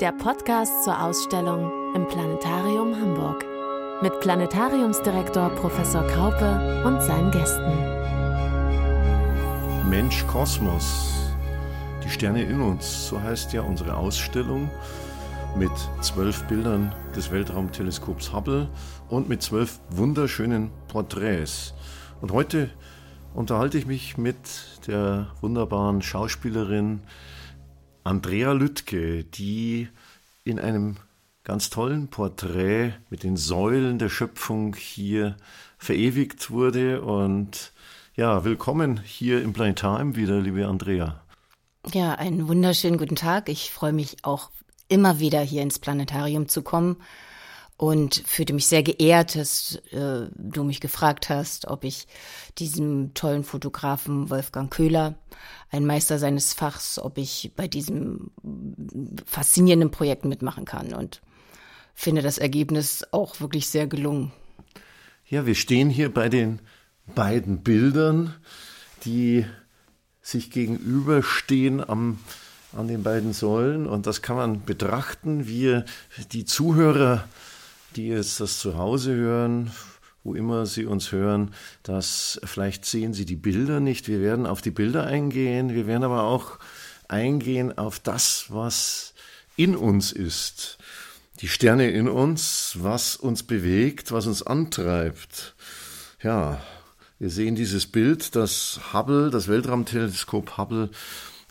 der Podcast zur Ausstellung im Planetarium Hamburg mit Planetariumsdirektor Professor Kraupe und seinen Gästen. Mensch Kosmos, die Sterne in uns, so heißt ja unsere Ausstellung mit zwölf Bildern des Weltraumteleskops Hubble und mit zwölf wunderschönen Porträts. Und heute unterhalte ich mich mit der wunderbaren Schauspielerin Andrea Lüttke, die in einem ganz tollen Porträt mit den Säulen der Schöpfung hier verewigt wurde. Und ja, willkommen hier im Planetarium wieder, liebe Andrea. Ja, einen wunderschönen guten Tag. Ich freue mich auch immer wieder hier ins Planetarium zu kommen und fühlte mich sehr geehrt, dass äh, du mich gefragt hast, ob ich diesem tollen Fotografen Wolfgang Köhler, ein Meister seines Fachs, ob ich bei diesem faszinierenden Projekt mitmachen kann und finde das Ergebnis auch wirklich sehr gelungen. Ja, wir stehen hier bei den beiden Bildern, die sich gegenüberstehen am an den beiden Säulen und das kann man betrachten. Wir, die Zuhörer die jetzt das zu Hause hören, wo immer Sie uns hören, dass vielleicht sehen Sie die Bilder nicht. Wir werden auf die Bilder eingehen. Wir werden aber auch eingehen auf das, was in uns ist. Die Sterne in uns, was uns bewegt, was uns antreibt. Ja, wir sehen dieses Bild, das Hubble, das Weltraumteleskop Hubble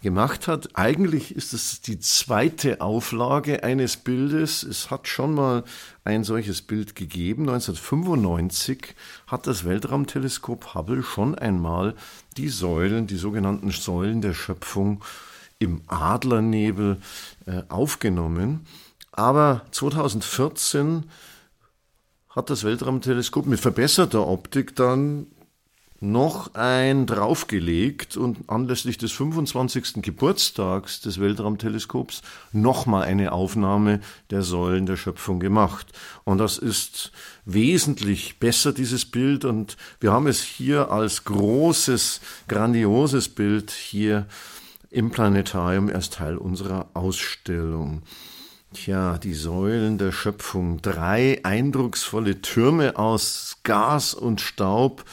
gemacht hat. Eigentlich ist es die zweite Auflage eines Bildes. Es hat schon mal ein solches Bild gegeben. 1995 hat das Weltraumteleskop Hubble schon einmal die Säulen, die sogenannten Säulen der Schöpfung im Adlernebel äh, aufgenommen. Aber 2014 hat das Weltraumteleskop mit verbesserter Optik dann noch ein draufgelegt und anlässlich des 25. Geburtstags des Weltraumteleskops nochmal eine Aufnahme der Säulen der Schöpfung gemacht. Und das ist wesentlich besser, dieses Bild. Und wir haben es hier als großes, grandioses Bild hier im Planetarium als Teil unserer Ausstellung. Tja, die Säulen der Schöpfung, drei eindrucksvolle Türme aus Gas und Staub,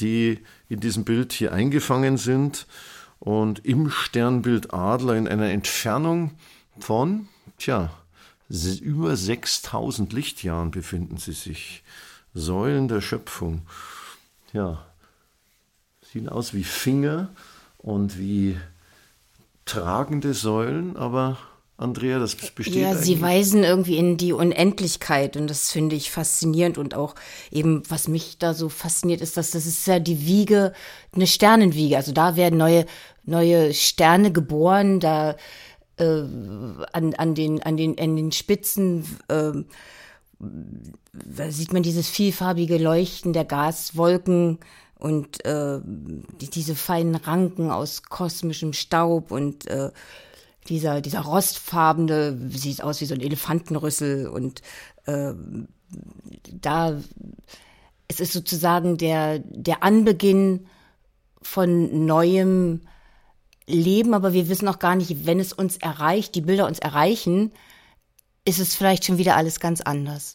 die in diesem Bild hier eingefangen sind und im Sternbild Adler in einer Entfernung von, tja, über 6000 Lichtjahren befinden sie sich. Säulen der Schöpfung. Ja, sehen aus wie Finger und wie tragende Säulen, aber Andrea, das besteht. Ja, sie weisen irgendwie in die Unendlichkeit und das finde ich faszinierend und auch eben, was mich da so fasziniert, ist, dass das ist ja die Wiege, eine Sternenwiege. Also da werden neue, neue Sterne geboren, da äh, an, an, den, an, den, an den Spitzen äh, da sieht man dieses vielfarbige Leuchten der Gaswolken und äh, die, diese feinen Ranken aus kosmischem Staub und äh, dieser, dieser rostfarbene, sieht aus wie so ein Elefantenrüssel und äh, da, es ist sozusagen der, der Anbeginn von neuem Leben, aber wir wissen auch gar nicht, wenn es uns erreicht, die Bilder uns erreichen, ist es vielleicht schon wieder alles ganz anders.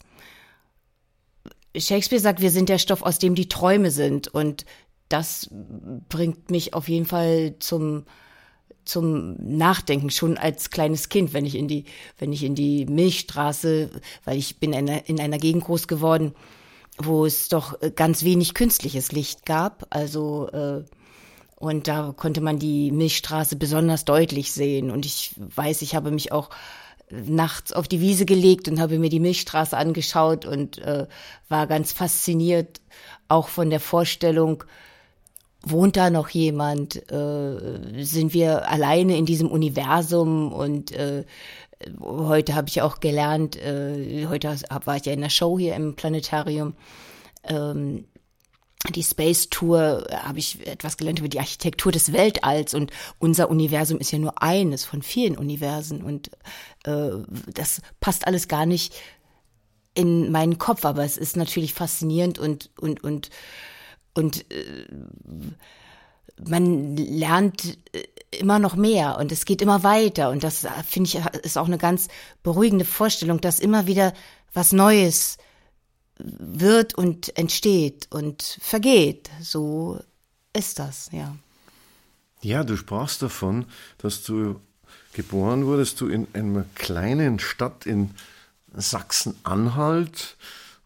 Shakespeare sagt, wir sind der Stoff, aus dem die Träume sind und das bringt mich auf jeden Fall zum, zum Nachdenken schon als kleines Kind, wenn ich in die, wenn ich in die Milchstraße, weil ich bin in einer, in einer Gegend groß geworden, wo es doch ganz wenig künstliches Licht gab. Also äh, und da konnte man die Milchstraße besonders deutlich sehen. Und ich weiß, ich habe mich auch nachts auf die Wiese gelegt und habe mir die Milchstraße angeschaut und äh, war ganz fasziniert auch von der Vorstellung, wohnt da noch jemand? Äh, sind wir alleine in diesem Universum? Und äh, heute habe ich auch gelernt, äh, heute war ich ja in der Show hier im Planetarium. Ähm, die Space Tour habe ich etwas gelernt über die Architektur des Weltalls und unser Universum ist ja nur eines von vielen Universen und äh, das passt alles gar nicht in meinen Kopf, aber es ist natürlich faszinierend und und und und äh, man lernt äh, immer noch mehr und es geht immer weiter und das finde ich ist auch eine ganz beruhigende Vorstellung, dass immer wieder was Neues wird und entsteht und vergeht. So ist das, ja. Ja, du sprachst davon, dass du geboren wurdest, du in einer kleinen Stadt in Sachsen-Anhalt,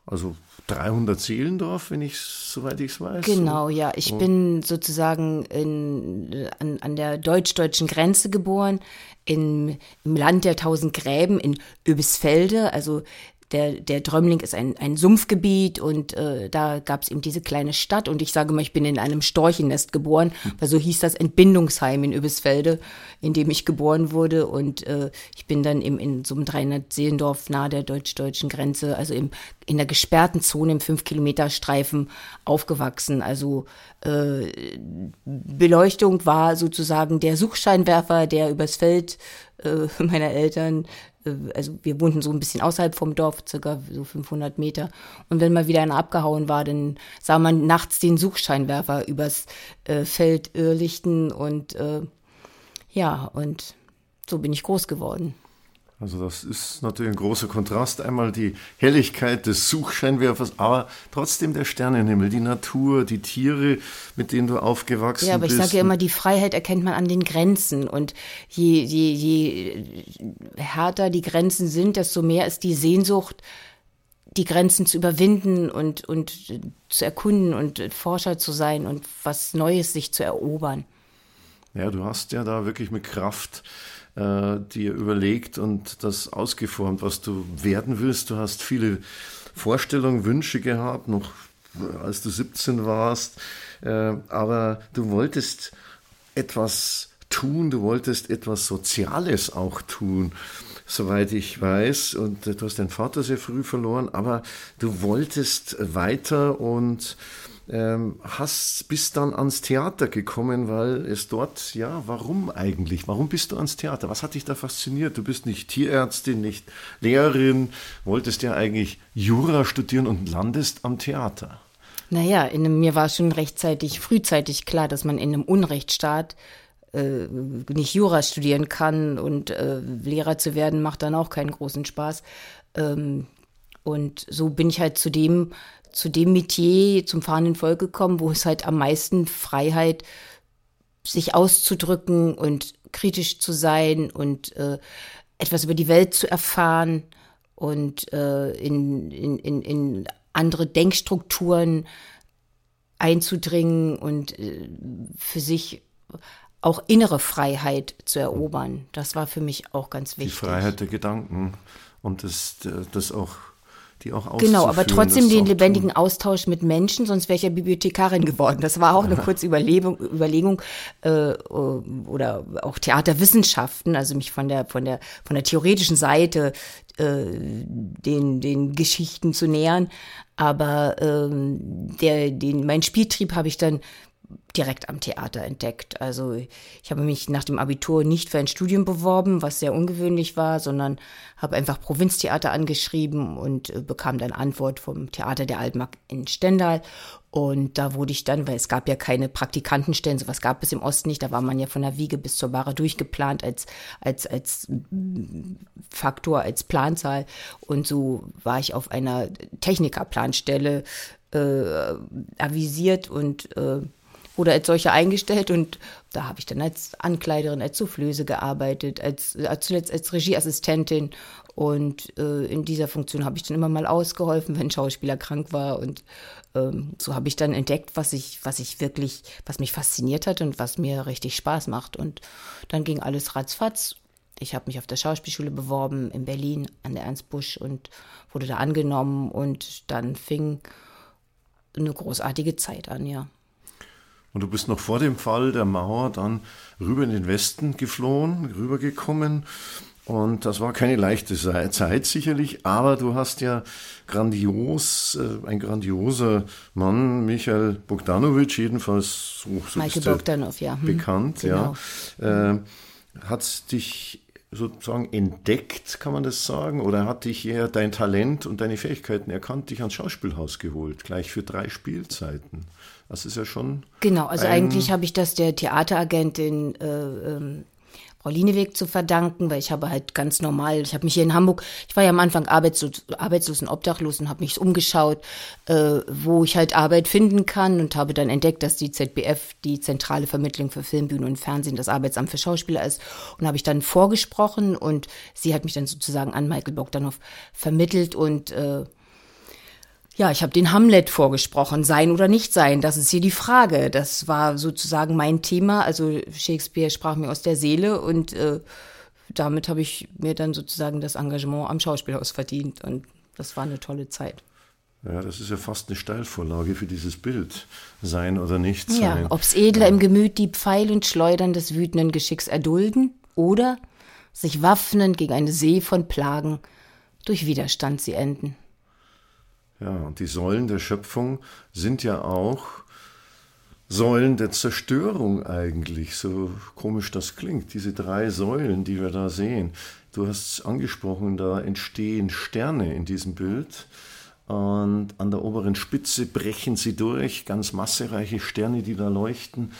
also 300 Seelendorf, wenn ich soweit ich es weiß. Genau, ja. Ich oh. bin sozusagen in, an, an der deutsch-deutschen Grenze geboren, in, im Land der tausend Gräben in Öbisfelde, also der, der Drömling ist ein, ein Sumpfgebiet und äh, da gab es eben diese kleine Stadt und ich sage mal, ich bin in einem Storchennest geboren, weil so hieß das Entbindungsheim in Übisfelde, in dem ich geboren wurde und äh, ich bin dann eben in so einem 300 Seelendorf nahe der deutsch-deutschen Grenze, also im, in der gesperrten Zone im 5-Kilometer-Streifen aufgewachsen. Also äh, Beleuchtung war sozusagen der Suchscheinwerfer, der übers Feld äh, meiner Eltern also wir wohnten so ein bisschen außerhalb vom Dorf, circa so 500 Meter. Und wenn mal wieder einer abgehauen war, dann sah man nachts den Suchscheinwerfer übers äh, Feld irrlichten und äh, ja, und so bin ich groß geworden. Also das ist natürlich ein großer Kontrast. Einmal die Helligkeit des Suchscheinwerfers, aber trotzdem der Sternenhimmel, die Natur, die Tiere, mit denen du aufgewachsen bist. Ja, aber ich sage ja immer, die Freiheit erkennt man an den Grenzen. Und je, je, je härter die Grenzen sind, desto mehr ist die Sehnsucht, die Grenzen zu überwinden und, und zu erkunden und Forscher zu sein und was Neues sich zu erobern. Ja, du hast ja da wirklich mit Kraft äh, dir überlegt und das ausgeformt, was du werden willst. Du hast viele Vorstellungen, Wünsche gehabt, noch als du 17 warst, äh, aber du wolltest etwas tun, du wolltest etwas Soziales auch tun, soweit ich weiß. Und du hast deinen Vater sehr früh verloren, aber du wolltest weiter und ähm, hast, bist dann ans Theater gekommen, weil es dort, ja, warum eigentlich? Warum bist du ans Theater? Was hat dich da fasziniert? Du bist nicht Tierärztin, nicht Lehrerin, wolltest ja eigentlich Jura studieren und landest am Theater. Naja, in, mir war schon rechtzeitig, frühzeitig klar, dass man in einem Unrechtsstaat äh, nicht Jura studieren kann und äh, Lehrer zu werden macht dann auch keinen großen Spaß. Ähm, und so bin ich halt zu dem zu dem Metier, zum fahrenden Volk gekommen, wo es halt am meisten Freiheit, sich auszudrücken und kritisch zu sein und äh, etwas über die Welt zu erfahren und äh, in, in, in, in andere Denkstrukturen einzudringen und äh, für sich auch innere Freiheit zu erobern. Das war für mich auch ganz wichtig. Die Freiheit der Gedanken und das, das auch die auch Genau, aber trotzdem den lebendigen tun. Austausch mit Menschen, sonst wäre ich ja Bibliothekarin geworden. Das war auch eine kurze Überlegung, Überlegung äh, oder auch Theaterwissenschaften, also mich von der von der von der theoretischen Seite äh, den den Geschichten zu nähern. Aber ähm, der den mein Spieltrieb habe ich dann direkt am Theater entdeckt. Also ich habe mich nach dem Abitur nicht für ein Studium beworben, was sehr ungewöhnlich war, sondern habe einfach Provinztheater angeschrieben und äh, bekam dann Antwort vom Theater der Altmark in Stendal. Und da wurde ich dann, weil es gab ja keine Praktikantenstellen, sowas gab es im Osten nicht, da war man ja von der Wiege bis zur Bahre durchgeplant als, als, als Faktor, als Planzahl. Und so war ich auf einer Technikerplanstelle äh, avisiert und äh, wurde als solche eingestellt und da habe ich dann als Ankleiderin, als Soufflöse gearbeitet, als, als äh, zuletzt als Regieassistentin und äh, in dieser Funktion habe ich dann immer mal ausgeholfen, wenn ein Schauspieler krank war und ähm, so habe ich dann entdeckt, was ich, was ich wirklich, was mich fasziniert hat und was mir richtig Spaß macht und dann ging alles ratzfatz. Ich habe mich auf der Schauspielschule beworben in Berlin an der Ernst Busch und wurde da angenommen und dann fing eine großartige Zeit an, ja. Und du bist noch vor dem Fall der Mauer dann rüber in den Westen geflohen, rübergekommen. Und das war keine leichte Zeit sicherlich, aber du hast ja grandios, äh, ein grandioser Mann, Michael Bogdanovic, jedenfalls so, so Michael Bogdanov, ja. Hm, bekannt, genau. ja. Äh, hat dich sozusagen entdeckt, kann man das sagen? Oder hat dich eher dein Talent und deine Fähigkeiten erkannt, dich ans Schauspielhaus geholt, gleich für drei Spielzeiten? Das ist ja schon. Genau, also eigentlich habe ich das der Theateragentin äh, ähm, Frau Lieneweg zu verdanken, weil ich habe halt ganz normal, ich habe mich hier in Hamburg, ich war ja am Anfang arbeitslos, arbeitslos und obdachlos und habe mich umgeschaut, äh, wo ich halt Arbeit finden kann und habe dann entdeckt, dass die ZBF, die zentrale Vermittlung für Film, Bühne und Fernsehen, das Arbeitsamt für Schauspieler ist und habe ich dann vorgesprochen und sie hat mich dann sozusagen an Michael Bogdanov vermittelt und äh, ja, ich habe den Hamlet vorgesprochen, sein oder nicht sein, das ist hier die Frage. Das war sozusagen mein Thema. Also Shakespeare sprach mir aus der Seele und äh, damit habe ich mir dann sozusagen das Engagement am Schauspielhaus verdient und das war eine tolle Zeit. Ja, das ist ja fast eine Steilvorlage für dieses Bild. Sein oder nicht sein. Ja, ob's Edler ja. im Gemüt die Pfeil und Schleudern des wütenden Geschicks erdulden oder sich waffnen gegen eine See von Plagen, durch Widerstand sie enden. Ja, und die Säulen der Schöpfung sind ja auch Säulen der Zerstörung eigentlich, so komisch das klingt. Diese drei Säulen, die wir da sehen. Du hast es angesprochen, da entstehen Sterne in diesem Bild. Und an der oberen Spitze brechen sie durch, ganz massereiche Sterne, die da leuchten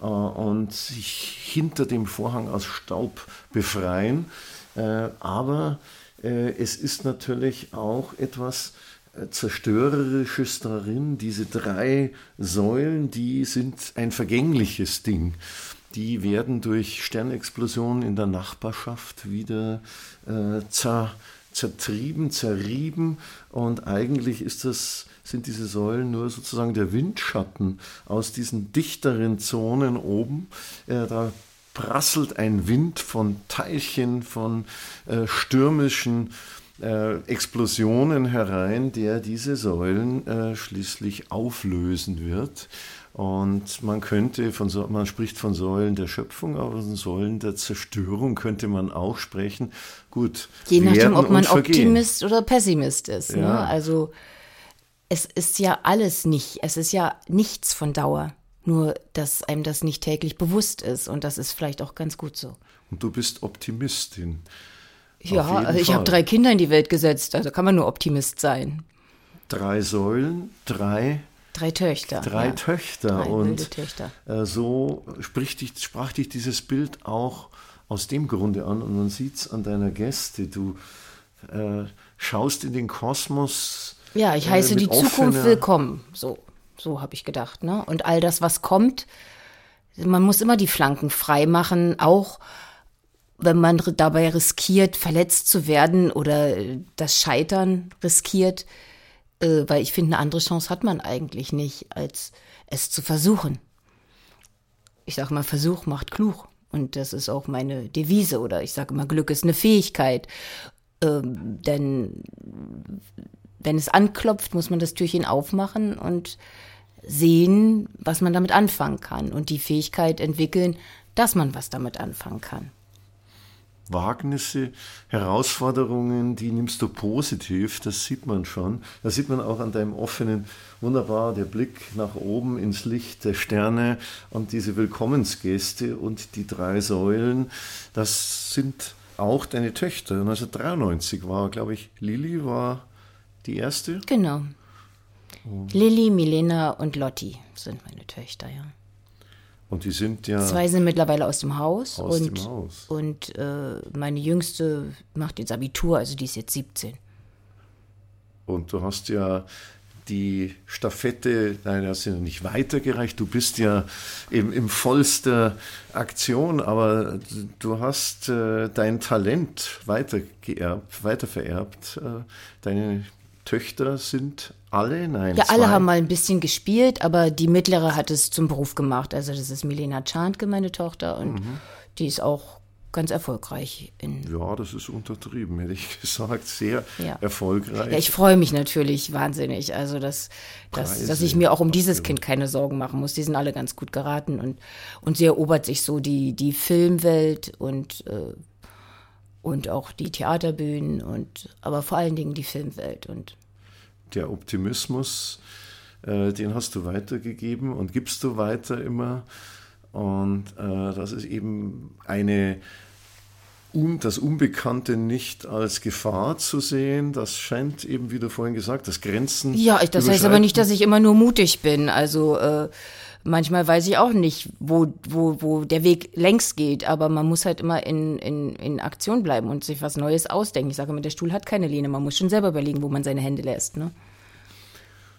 äh, und sich hinter dem Vorhang aus Staub befreien. Äh, aber äh, es ist natürlich auch etwas, Zerstörerisches darin. Diese drei Säulen, die sind ein vergängliches Ding. Die werden durch Sternexplosionen in der Nachbarschaft wieder äh, zer, zertrieben, zerrieben. Und eigentlich ist das, sind diese Säulen nur sozusagen der Windschatten aus diesen dichteren Zonen oben. Äh, da prasselt ein Wind von Teilchen, von äh, stürmischen äh, Explosionen herein, der diese Säulen äh, schließlich auflösen wird. Und man könnte von so, man spricht von Säulen der Schöpfung, aber von Säulen der Zerstörung könnte man auch sprechen. Gut. Je nachdem, ob man Optimist oder Pessimist ist. Ne? Ja. Ne? Also es ist ja alles nicht, es ist ja nichts von Dauer. Nur, dass einem das nicht täglich bewusst ist. Und das ist vielleicht auch ganz gut so. Und du bist Optimistin. Ja, also ich habe drei Kinder in die Welt gesetzt, also kann man nur Optimist sein. Drei Säulen, drei Drei Töchter. Drei ja. Töchter. Drei und Töchter. Äh, so dich, sprach dich dieses Bild auch aus dem Grunde an. Und man sieht es an deiner Gäste. Du äh, schaust in den Kosmos. Ja, ich heiße äh, die Zukunft willkommen. So, so habe ich gedacht. Ne? Und all das, was kommt, man muss immer die Flanken frei machen, auch wenn man dabei riskiert, verletzt zu werden oder das Scheitern riskiert, äh, weil ich finde, eine andere Chance hat man eigentlich nicht, als es zu versuchen. Ich sage mal, Versuch macht klug. Und das ist auch meine Devise oder ich sage immer, Glück ist eine Fähigkeit. Ähm, denn wenn es anklopft, muss man das Türchen aufmachen und sehen, was man damit anfangen kann und die Fähigkeit entwickeln, dass man was damit anfangen kann. Wagnisse, Herausforderungen, die nimmst du positiv, das sieht man schon. Das sieht man auch an deinem offenen, wunderbar, der Blick nach oben ins Licht der Sterne und diese Willkommensgäste und die drei Säulen, das sind auch deine Töchter. 1993 war, glaube ich, Lili war die erste. Genau. Oh. Lilly, Milena und Lotti sind meine Töchter, ja. Und die sind ja. Zwei sind mittlerweile aus dem Haus. Aus und, dem Haus. Und äh, meine jüngste macht jetzt Abitur, also die ist jetzt 17. Und du hast ja die Staffette, nein, du hast ja nicht weitergereicht. Du bist ja im, im vollster Aktion, aber du hast äh, dein Talent weitergeerbt, weitervererbt. Äh, deine Töchter sind alle? Nein. Ja, zwei. alle haben mal ein bisschen gespielt, aber die mittlere hat es zum Beruf gemacht. Also das ist Milena Czantke, meine Tochter, und mhm. die ist auch ganz erfolgreich. ja, das ist untertrieben, hätte ich gesagt. Sehr ja. erfolgreich. Ja, ich freue mich natürlich wahnsinnig. Also, dass, dass, dass ich mir auch um dieses Kind keine Sorgen machen muss. Die sind alle ganz gut geraten und, und sie erobert sich so die, die Filmwelt und, äh, und auch die Theaterbühnen und aber vor allen Dingen die Filmwelt. Und der Optimismus, äh, den hast du weitergegeben und gibst du weiter immer. Und äh, das ist eben eine das Unbekannte nicht als Gefahr zu sehen. Das scheint eben, wie du vorhin gesagt hast, Grenzen. Ja, das heißt aber nicht, dass ich immer nur mutig bin. Also äh, manchmal weiß ich auch nicht, wo, wo, wo der Weg längst geht, aber man muss halt immer in, in, in Aktion bleiben und sich was Neues ausdenken. Ich sage immer, der Stuhl hat keine Lehne, man muss schon selber überlegen, wo man seine Hände lässt. Ne?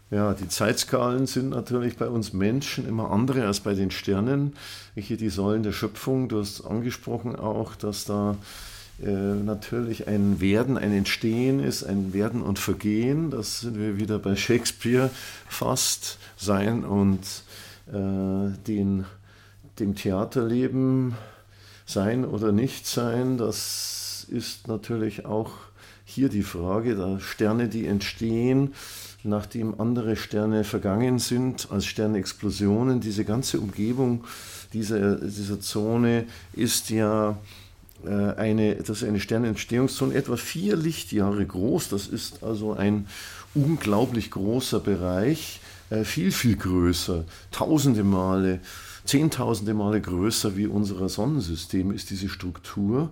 Ja, die Zeitskalen sind natürlich bei uns Menschen immer andere als bei den Sternen. Hier die Säulen der Schöpfung, du hast angesprochen auch, dass da äh, natürlich ein Werden, ein Entstehen ist, ein Werden und Vergehen. Das sind wir wieder bei Shakespeare fast sein und den, dem Theaterleben sein oder nicht sein. Das ist natürlich auch hier die Frage, da Sterne, die entstehen, nachdem andere Sterne vergangen sind, als Sternexplosionen. Diese ganze Umgebung dieser, dieser Zone ist ja äh, eine, das ist eine Sternentstehungszone, etwa vier Lichtjahre groß. Das ist also ein unglaublich großer Bereich, äh, viel, viel größer, tausende Male, zehntausende Male größer wie unser Sonnensystem ist diese Struktur.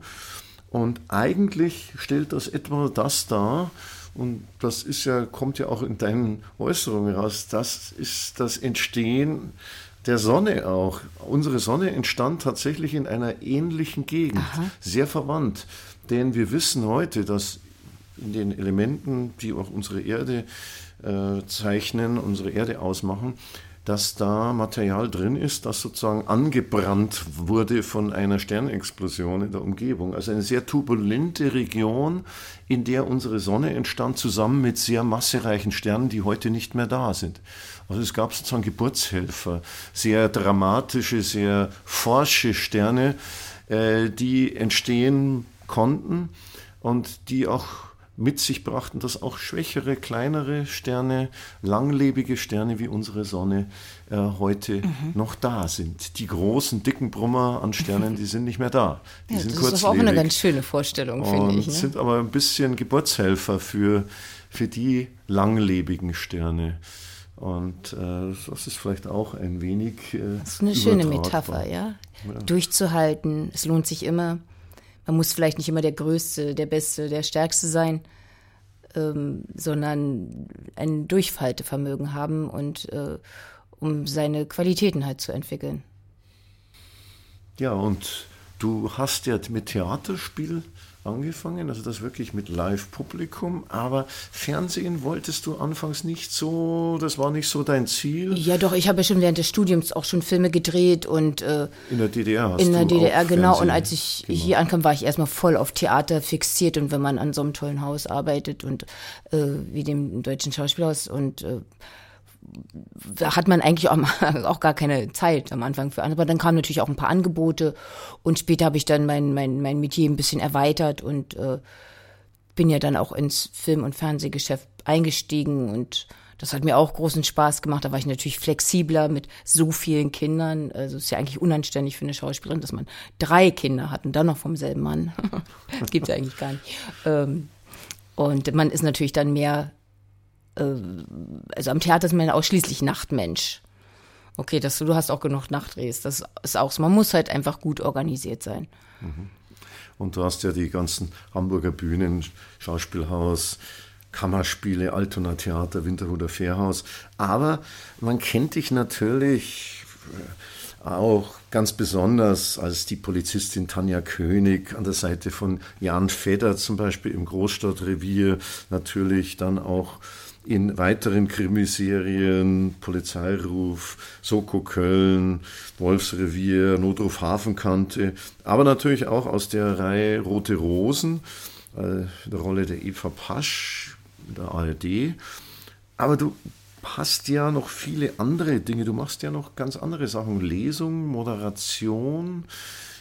Und eigentlich stellt das etwa das dar, und das ist ja, kommt ja auch in deinen Äußerungen raus, das ist das Entstehen der Sonne auch. Unsere Sonne entstand tatsächlich in einer ähnlichen Gegend, Aha. sehr verwandt. Denn wir wissen heute, dass in den Elementen, die auch unsere Erde äh, zeichnen, unsere Erde ausmachen, dass da Material drin ist, das sozusagen angebrannt wurde von einer Sternexplosion in der Umgebung. Also eine sehr turbulente Region, in der unsere Sonne entstand, zusammen mit sehr massereichen Sternen, die heute nicht mehr da sind. Also es gab sozusagen Geburtshelfer, sehr dramatische, sehr forsche Sterne, äh, die entstehen konnten und die auch mit sich brachten, dass auch schwächere, kleinere Sterne, langlebige Sterne wie unsere Sonne äh, heute mhm. noch da sind. Die großen, dicken Brummer an Sternen, die sind nicht mehr da. Die ja, sind das ist auch eine ganz schöne Vorstellung, finde ich. Ne? sind aber ein bisschen Geburtshelfer für, für die langlebigen Sterne. Und äh, das ist vielleicht auch ein wenig. Äh, das ist eine schöne Metapher, ja? ja. Durchzuhalten, es lohnt sich immer man muss vielleicht nicht immer der Größte, der Beste, der Stärkste sein, ähm, sondern ein Durchhaltevermögen haben und äh, um seine Qualitäten halt zu entwickeln. Ja, und du hast ja mit Theaterspiel angefangen, also das wirklich mit Live-Publikum, aber Fernsehen wolltest du anfangs nicht so, das war nicht so dein Ziel? Ja, doch, ich habe ja schon während des Studiums auch schon Filme gedreht und äh, in der DDR hast In der DDR, genau, Fernsehen und als ich gemacht. hier ankam, war ich erstmal voll auf Theater fixiert und wenn man an so einem tollen Haus arbeitet und äh, wie dem Deutschen Schauspielhaus und äh, da hat man eigentlich auch, auch, gar keine Zeit am Anfang für andere. Aber dann kamen natürlich auch ein paar Angebote und später habe ich dann mein, mein, mein Metier ein bisschen erweitert und äh, bin ja dann auch ins Film- und Fernsehgeschäft eingestiegen und das hat mir auch großen Spaß gemacht. Da war ich natürlich flexibler mit so vielen Kindern. Also es ist ja eigentlich unanständig für eine Schauspielerin, dass man drei Kinder hat und dann noch vom selben Mann. das gibt's ja eigentlich gar nicht. Ähm, und man ist natürlich dann mehr also am Theater ist man ausschließlich Nachtmensch. Okay, das, du hast auch genug Nachtdrehs. Das ist auch so. Man muss halt einfach gut organisiert sein. Mhm. Und du hast ja die ganzen Hamburger Bühnen, Schauspielhaus, Kammerspiele, Altona Theater, Winterhuder Fährhaus. Aber man kennt dich natürlich äh, auch ganz besonders als die Polizistin Tanja König an der Seite von Jan Fedder zum Beispiel im Großstadtrevier, natürlich dann auch in weiteren Krimiserien, Polizeiruf, Soko Köln, Wolfsrevier, Notruf Hafenkante, aber natürlich auch aus der Reihe Rote Rosen, äh, der Rolle der Eva Pasch in der ARD. Aber du hast ja noch viele andere Dinge, du machst ja noch ganz andere Sachen, Lesung, Moderation,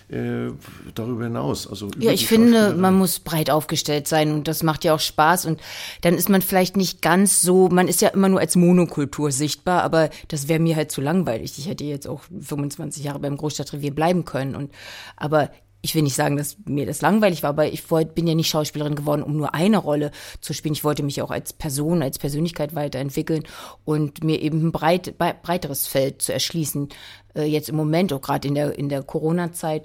äh, darüber hinaus. Also ja, ich finde, man muss breit aufgestellt sein und das macht ja auch Spaß. Und dann ist man vielleicht nicht ganz so, man ist ja immer nur als Monokultur sichtbar, aber das wäre mir halt zu langweilig. Ich hätte jetzt auch 25 Jahre beim Großstadtrevier bleiben können. Und aber ich will nicht sagen, dass mir das langweilig war, aber ich wollte, bin ja nicht Schauspielerin geworden, um nur eine Rolle zu spielen. Ich wollte mich auch als Person, als Persönlichkeit weiterentwickeln und mir eben ein breit, breiteres Feld zu erschließen. Äh, jetzt im Moment, auch gerade in der, in der Corona-Zeit,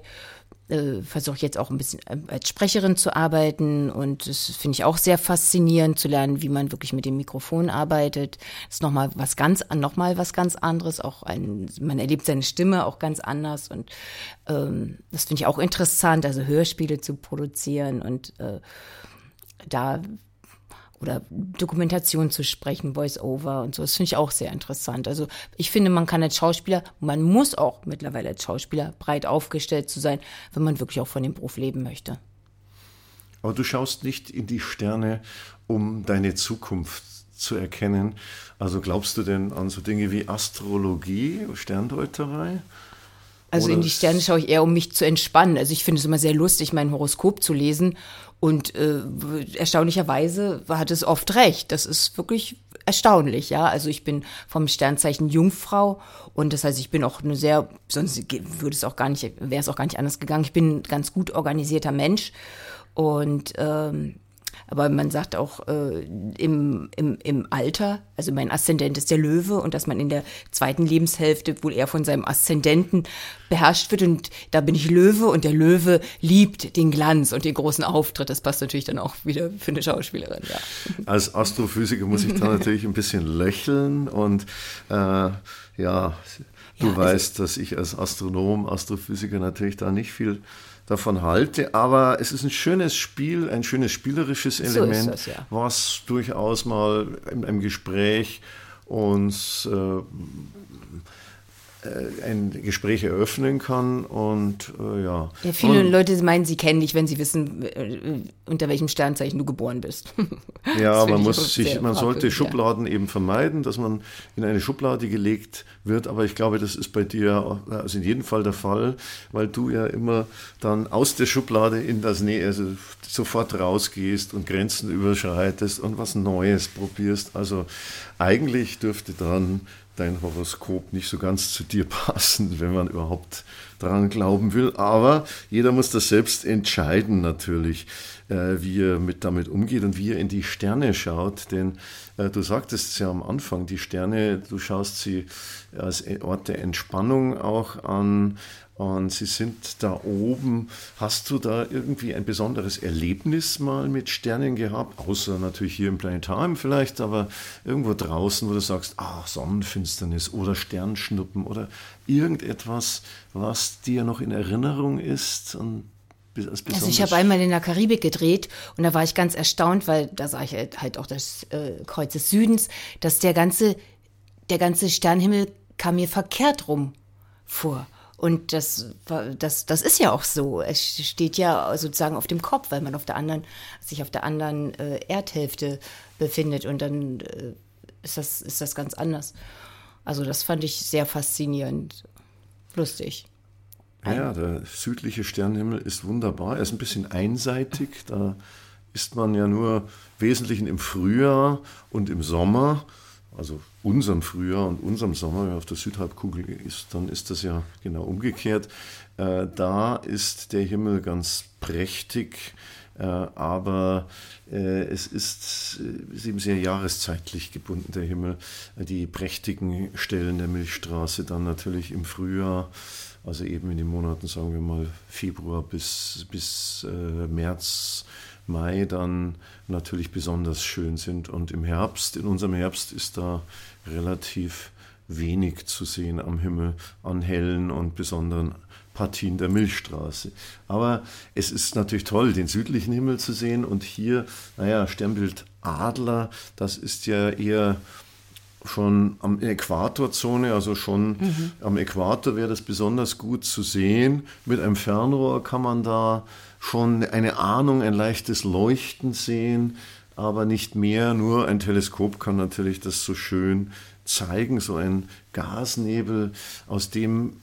äh, versuche jetzt auch ein bisschen äh, als Sprecherin zu arbeiten und das finde ich auch sehr faszinierend zu lernen, wie man wirklich mit dem Mikrofon arbeitet. Das ist nochmal was ganz, nochmal was ganz anderes. Auch ein, man erlebt seine Stimme auch ganz anders und ähm, das finde ich auch interessant, also Hörspiele zu produzieren und äh, da oder Dokumentation zu sprechen, Voice-Over und so. Das finde ich auch sehr interessant. Also ich finde, man kann als Schauspieler, man muss auch mittlerweile als Schauspieler breit aufgestellt zu sein, wenn man wirklich auch von dem Beruf leben möchte. Aber du schaust nicht in die Sterne, um deine Zukunft zu erkennen. Also glaubst du denn an so Dinge wie Astrologie, Sterndeuterei? Also Oder in die Sterne schaue ich eher, um mich zu entspannen. Also ich finde es immer sehr lustig, mein Horoskop zu lesen. Und äh, erstaunlicherweise hat es oft recht. Das ist wirklich erstaunlich, ja. Also ich bin vom Sternzeichen Jungfrau und das heißt, ich bin auch eine sehr, sonst würde es auch gar nicht, wäre es auch gar nicht anders gegangen. Ich bin ein ganz gut organisierter Mensch und ähm, aber man sagt auch äh, im, im, im Alter, also mein Aszendent ist der Löwe und dass man in der zweiten Lebenshälfte wohl eher von seinem Aszendenten beherrscht wird. Und da bin ich Löwe und der Löwe liebt den Glanz und den großen Auftritt. Das passt natürlich dann auch wieder für eine Schauspielerin, ja. Als Astrophysiker muss ich da natürlich ein bisschen lächeln und äh, ja, du ja, also weißt, dass ich als Astronom, Astrophysiker natürlich da nicht viel davon halte. Aber es ist ein schönes Spiel, ein schönes spielerisches Element, so das, ja. was durchaus mal in einem Gespräch uns äh, äh, ein Gespräch eröffnen kann und äh, ja. ja. Viele und, Leute meinen, sie kennen dich, wenn sie wissen, äh, unter welchem Sternzeichen du geboren bist. ja, man muss sich, man sollte Schubladen ja. eben vermeiden, dass man in eine Schublade gelegt wird, aber ich glaube, das ist bei dir also in jedem Fall der Fall, weil du ja immer dann aus der Schublade in das Nähe, also sofort rausgehst und Grenzen überschreitest und was Neues probierst. Also eigentlich dürfte dran dein Horoskop nicht so ganz zu dir passen, wenn man überhaupt daran glauben will. Aber jeder muss das selbst entscheiden natürlich, äh, wie er mit damit umgeht und wie er in die Sterne schaut. Denn äh, du sagtest ja am Anfang, die Sterne, du schaust sie als Ort der Entspannung auch an, und sie sind da oben. Hast du da irgendwie ein besonderes Erlebnis mal mit Sternen gehabt? Außer natürlich hier im Planetarium vielleicht, aber irgendwo draußen, wo du sagst, ach, Sonnenfinsternis oder Sternschnuppen oder irgendetwas, was dir noch in Erinnerung ist und also ich habe einmal in der Karibik gedreht und da war ich ganz erstaunt, weil da sah ich halt, halt auch das äh, Kreuz des Südens, dass der ganze, der ganze Sternhimmel kam mir verkehrt rum vor. Und das, das, das ist ja auch so. Es steht ja sozusagen auf dem Kopf, weil man auf der anderen, sich auf der anderen äh, Erdhälfte befindet. Und dann äh, ist, das, ist das ganz anders. Also das fand ich sehr faszinierend. Lustig. Ja, der südliche Sternenhimmel ist wunderbar. Er ist ein bisschen einseitig. Da ist man ja nur wesentlich im Frühjahr und im Sommer also unserem Frühjahr und unserem Sommer, auf der Südhalbkugel ist, dann ist das ja genau umgekehrt. Äh, da ist der Himmel ganz prächtig, äh, aber äh, es ist, äh, ist, eben sehr jahreszeitlich gebunden, der Himmel. Die prächtigen Stellen der Milchstraße dann natürlich im Frühjahr, also eben in den Monaten, sagen wir mal, Februar bis, bis äh, März Mai dann natürlich besonders schön sind. Und im Herbst, in unserem Herbst ist da relativ wenig zu sehen am Himmel an hellen und besonderen Partien der Milchstraße. Aber es ist natürlich toll, den südlichen Himmel zu sehen und hier, naja, Sternbild Adler, das ist ja eher schon am Äquatorzone, also schon mhm. am Äquator wäre das besonders gut zu sehen. Mit einem Fernrohr kann man da schon eine Ahnung, ein leichtes Leuchten sehen, aber nicht mehr. Nur ein Teleskop kann natürlich das so schön zeigen, so ein Gasnebel, aus dem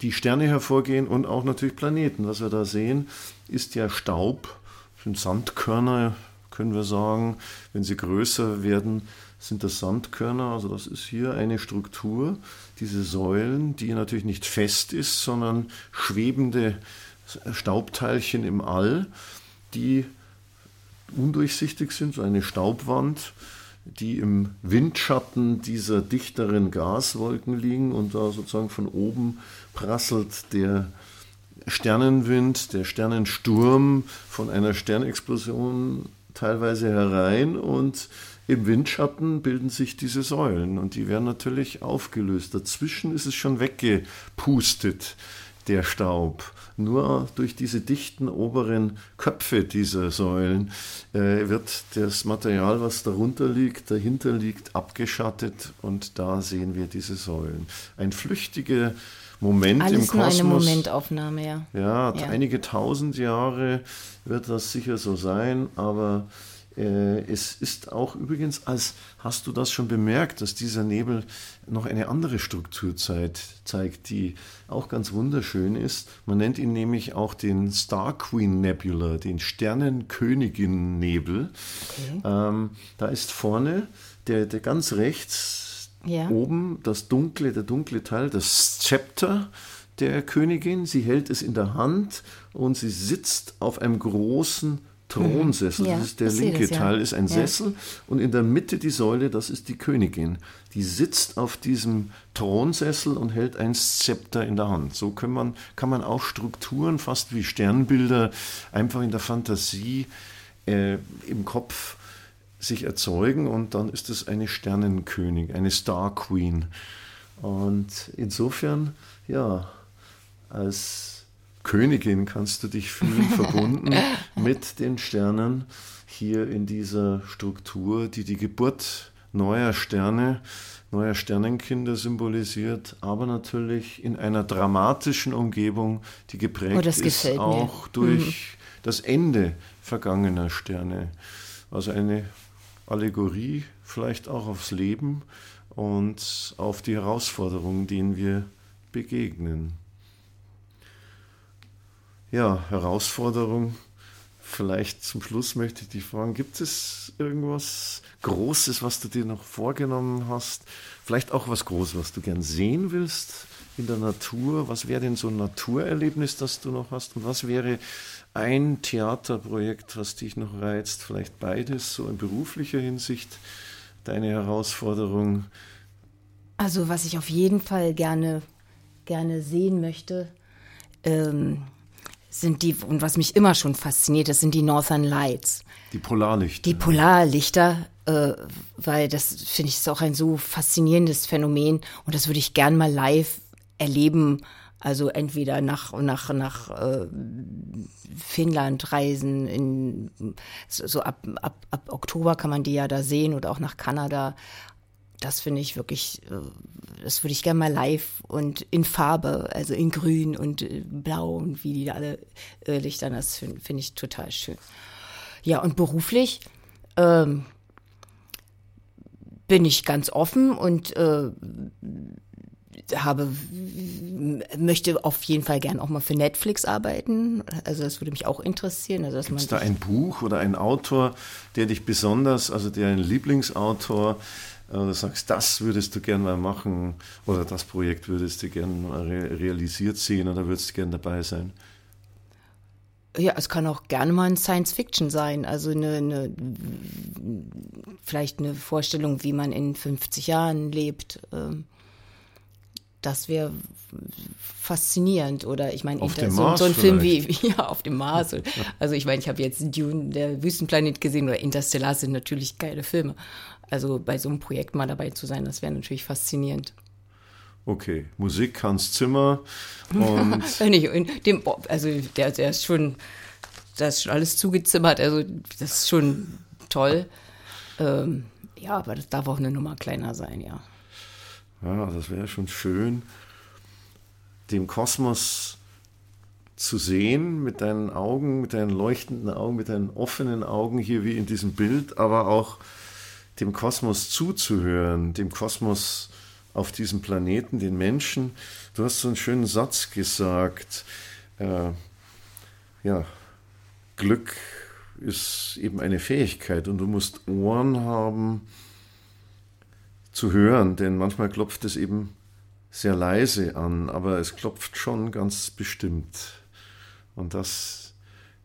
die Sterne hervorgehen und auch natürlich Planeten. Was wir da sehen, ist ja Staub, sind Sandkörner, können wir sagen. Wenn sie größer werden, sind das Sandkörner. Also das ist hier eine Struktur, diese Säulen, die natürlich nicht fest ist, sondern schwebende Staubteilchen im All, die undurchsichtig sind, so eine Staubwand, die im Windschatten dieser dichteren Gaswolken liegen und da sozusagen von oben prasselt der Sternenwind, der Sternensturm von einer Sternexplosion teilweise herein und im Windschatten bilden sich diese Säulen und die werden natürlich aufgelöst. Dazwischen ist es schon weggepustet, der Staub. Nur durch diese dichten oberen Köpfe dieser Säulen äh, wird das Material, was darunter liegt, dahinter liegt, abgeschattet und da sehen wir diese Säulen. Ein flüchtiger Moment Alles im Kosmos. nur eine Momentaufnahme, ja. Ja, Ja. einige tausend Jahre wird das sicher so sein, aber es ist auch übrigens, als hast du das schon bemerkt, dass dieser Nebel noch eine andere Struktur zeigt, die auch ganz wunderschön ist. Man nennt ihn nämlich auch den Star Queen Nebula, den Sternenkönigin-Nebel. Ähm, da ist vorne der, der ganz rechts Ja. oben das dunkle, der dunkle Teil, das Zepter der Königin. Sie hält es in der Hand und sie sitzt auf einem großen Thronsessel. Ja, das ist der linke das, ja. Teil, ist ein Ja. Sessel und in der Mitte die Säule, das ist die Königin. Die sitzt auf diesem Thronsessel und hält ein Zepter in der Hand. So kann man, kann man auch Strukturen, fast wie Sternbilder, einfach in der Fantasie äh, im Kopf sich erzeugen und dann ist es eine Sternenkönig, eine Star Queen. Und insofern, ja, als Königin kannst du dich fühlen verbunden mit den Sternen hier in dieser Struktur, die die Geburt neuer Sterne, neuer Sternenkinder symbolisiert, aber natürlich in einer dramatischen Umgebung, die geprägt Oh, ist gefällt mir. auch durch das Ende vergangener Sterne. Also eine Allegorie vielleicht auch aufs Leben und auf die Herausforderungen, denen wir begegnen. Ja, Herausforderung. Vielleicht zum Schluss möchte ich dich fragen, gibt es irgendwas Großes, was du dir noch vorgenommen hast? Vielleicht auch was Großes, was du gern sehen willst in der Natur? Was wäre denn so ein Naturerlebnis, das du noch hast? Und was wäre ein Theaterprojekt, was dich noch reizt? Vielleicht beides, so in beruflicher Hinsicht, deine Herausforderung? Also was ich auf jeden Fall gerne, gerne sehen möchte, ähm, sind die, und was mich immer schon fasziniert, das sind die Northern Lights. Die Polarlichter. Die Polarlichter, äh, weil das finde ich ist auch ein so faszinierendes Phänomen und das würde ich gern mal live erleben. Also entweder nach nach nach äh, Finnland reisen, in, so, ab, ab ab Oktober kann man die ja da sehen oder auch nach Kanada. Das finde ich wirklich, äh, das würde ich gerne mal live und in Farbe, also in Grün und äh, Blau und wie die da alle äh, lichtern, das finde find ich total schön. Ja, und beruflich ähm, bin ich ganz offen und äh, habe möchte auf jeden Fall gern auch mal für Netflix arbeiten. Also das würde mich auch interessieren. Also man Ist da ein Buch oder ein Autor, der dich besonders, also der ein Lieblingsautor, äh, du sagst, das würdest du gern mal machen oder das Projekt würdest du gern mal re realisiert sehen oder würdest du gern dabei sein? Ja, es kann auch gerne mal ein Science Fiction sein. Also eine, eine vielleicht eine Vorstellung, wie man in 50 Jahren lebt. Ähm, Das wäre faszinierend. Oder ich meine, so, so ein Film wie vielleicht. ja, auf dem Mars. Also ich meine, ich habe jetzt Dune, der Wüstenplanet gesehen oder Interstellar sind natürlich geile Filme. Also bei so einem Projekt mal dabei zu sein, das wäre natürlich faszinierend. Okay, Musik Hans Zimmer und in dem, also der, der ist schon, da ist schon alles zugezimmert, also das ist schon toll. Ähm, ja, aber das darf auch eine Nummer kleiner sein, ja. ja, das wäre schon schön, den Kosmos zu sehen mit deinen Augen, mit deinen leuchtenden Augen, mit deinen offenen Augen hier wie in diesem Bild, aber auch dem Kosmos zuzuhören, dem Kosmos auf diesem Planeten, den Menschen. Du hast so einen schönen Satz gesagt. Äh, ja, Glück ist eben eine Fähigkeit und du musst Ohren haben zu hören, denn manchmal klopft es eben sehr leise an, aber es klopft schon ganz bestimmt. Und das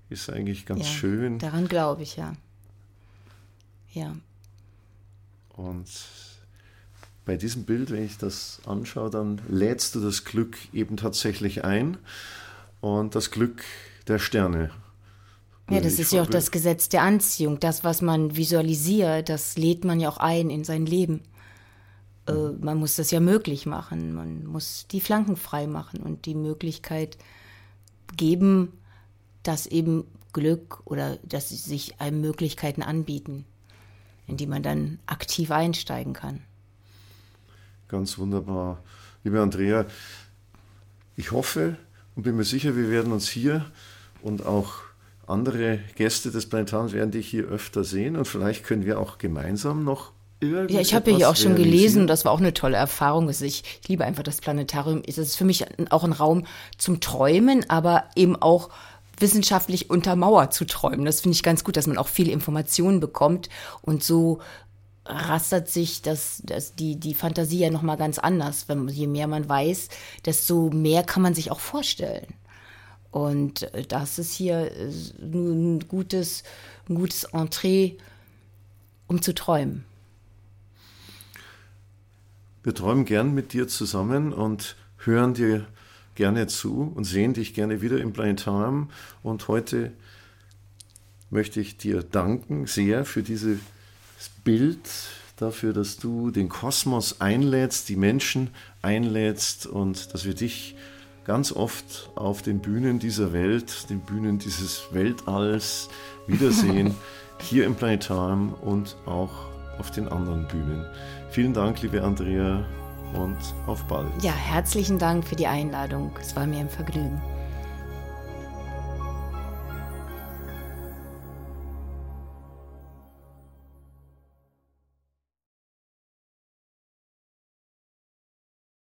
ist eigentlich ganz ja schön. Daran glaube ich, ja. Ja. Und bei diesem Bild, wenn ich das anschaue, dann lädst du das Glück eben tatsächlich ein. und das Glück der Sterne. Ja, das ist ja auch das Gesetz der Anziehung. Das, was man visualisiert, das lädt man ja auch ein in sein Leben. Äh, man muss das ja möglich machen. Man muss die Flanken frei machen und die Möglichkeit geben, dass eben Glück oder dass sich einem Möglichkeiten anbieten, in die man dann aktiv einsteigen kann. Ganz wunderbar. Liebe Andrea, ich hoffe und bin mir sicher, wir werden uns hier und auch andere Gäste des Planetariums werden dich hier öfter sehen und vielleicht können wir auch gemeinsam noch ja, ich habe ja auch schon gelesen, das war auch eine tolle Erfahrung. Also ich, ich liebe einfach das Planetarium. Es ist für mich auch ein Raum zum Träumen, aber eben auch wissenschaftlich untermauert zu träumen. Das finde ich ganz gut, dass man auch viele Informationen bekommt und so rastert sich das, das die, die Fantasie ja nochmal ganz anders. Wenn, je mehr man weiß, desto mehr kann man sich auch vorstellen. Und äh, das ist hier äh, ein gutes, ein gutes Entree, um zu träumen. Wir träumen gern mit dir zusammen und hören dir gerne zu und sehen dich gerne wieder im Planetarium. Und heute möchte ich dir danken sehr für dieses Bild, dafür, dass du den Kosmos einlädst, die Menschen einlädst und dass wir dich ganz oft auf den Bühnen dieser Welt, den Bühnen dieses Weltalls wiedersehen, hier im Planetarium und auch auf den anderen Bühnen. Vielen Dank, liebe Andrea, und auf bald. Ja, herzlichen Dank für die Einladung. Es war mir ein Vergnügen.